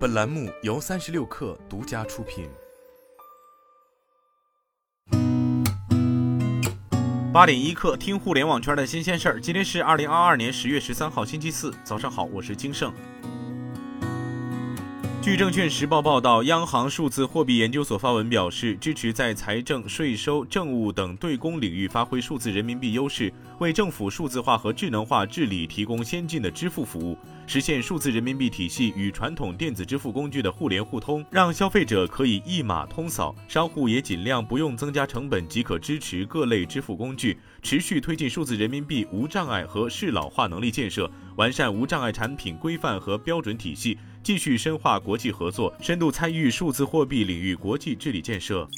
本栏目由三十六氪独家出品。八点一刻，听互联网圈的新鲜事儿。今天是二零二二年十月十三号，星期四，早上好，我是金盛。据证券时报报道，央行数字货币研究所发文表示，支持在财政、税收、政务等对公领域发挥数字人民币优势，为政府数字化和智能化治理提供先进的支付服务，实现数字人民币体系与传统电子支付工具的互联互通，让消费者可以一码通扫，商户也尽量不用增加成本即可支持各类支付工具，持续推进数字人民币无障碍和适老化能力建设，完善无障碍产品规范和标准体系。继续深化国际合作，深度参与数字货币领域国际治理建设。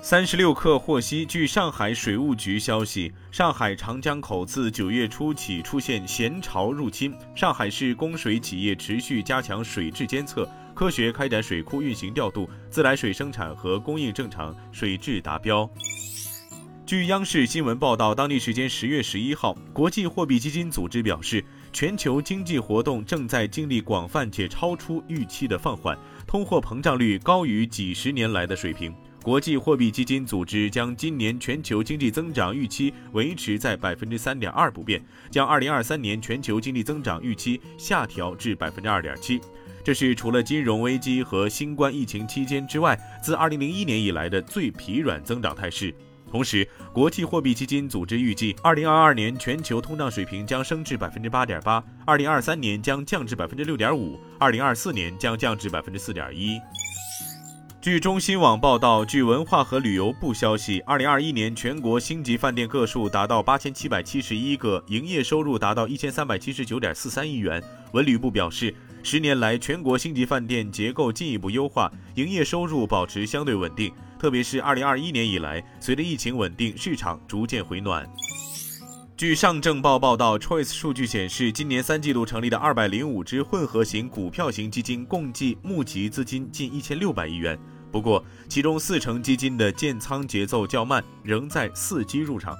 三十六氪获悉，据上海水务局消息，上海长江口自九月初起出现咸潮入侵，上海市供水企业持续加强水质监测，科学开展水库运行调度，自来水生产和供应正常，水质达标。据央视新闻报道，当地时间十月十一号，国际货币基金组织表示。全球经济活动正在经历广泛且超出预期的放缓，通货膨胀率高于几十年来的水平。国际货币基金组织将今年全球经济增长预期维持在百分之三点二不变，将二零二三年全球经济增长预期下调至百分之二点七。这是除了金融危机和新冠疫情期间之外，自二零零一年以来的最疲软增长态势。同时，国际货币基金组织预计，二零二二年全球通胀水平将升至百分之八点八，二零二三年将降至百分之六点五，二零二四年将降至百分之四点一。据中新网报道，据文化和旅游部消息，二零二一年全国星级饭店个数达到八千七百七十一个，营业收入达到一千三百七十九点四三亿元。文旅部表示，十年来全国星级饭店结构进一步优化，营业收入保持相对稳定。特别是二零二一年以来，随着疫情稳定，市场逐渐回暖。据上证报报道，Choice 数据显示，今年三季度成立的二百零五只混合型股票型基金，共计募集资金近一千六百亿元。不过，其中四成基金的建仓节奏较慢，仍在伺机入场。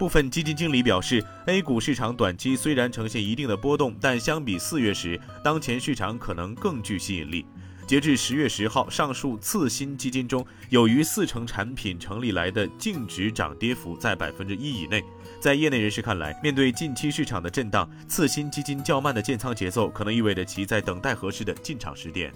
部分基金经理表示，A 股市场短期虽然呈现一定的波动，但相比四月时，当前市场可能更具吸引力。截至十月十号，上述次新基金中有逾四成产品成立来的净值涨跌幅在百分之一以内。在业内人士看来，面对近期市场的震荡，次新基金较慢的建仓节奏，可能意味着其在等待合适的进场时点。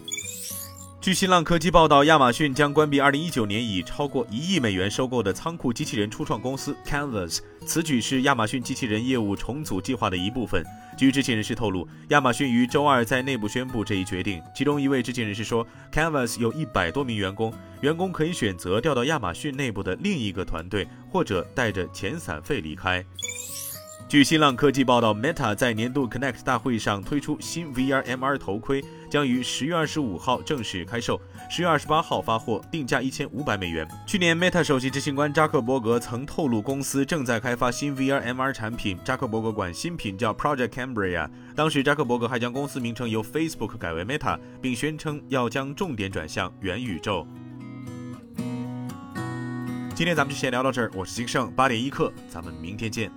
据新浪科技报道，亚马逊将关闭2019年以超过一亿美元收购的仓库机器人初创公司 Canvas。此举是亚马逊机器人业务重组计划的一部分。据知情人士透露，亚马逊于周二在内部宣布这一决定。其中一位知情人士说，Canvas 有一百多名员工，员工可以选择调到亚马逊内部的另一个团队，或者带着遣散费离开。据新浪科技报道，Meta 在年度 Connect 大会上推出新 VR MR 头盔，将于十月二十五号正式开售，十月二十八号发货，定价一千五百美元。去年，Meta 首席执行官扎克伯格曾透露，公司正在开发新 VR MR 产品。扎克伯格管新品叫 Project Cambria。当时，扎克伯格还将公司名称由 Facebook 改为 Meta，并宣称要将重点转向元宇宙。今天咱们就先聊到这儿，我是金盛，八点一刻，咱们明天见。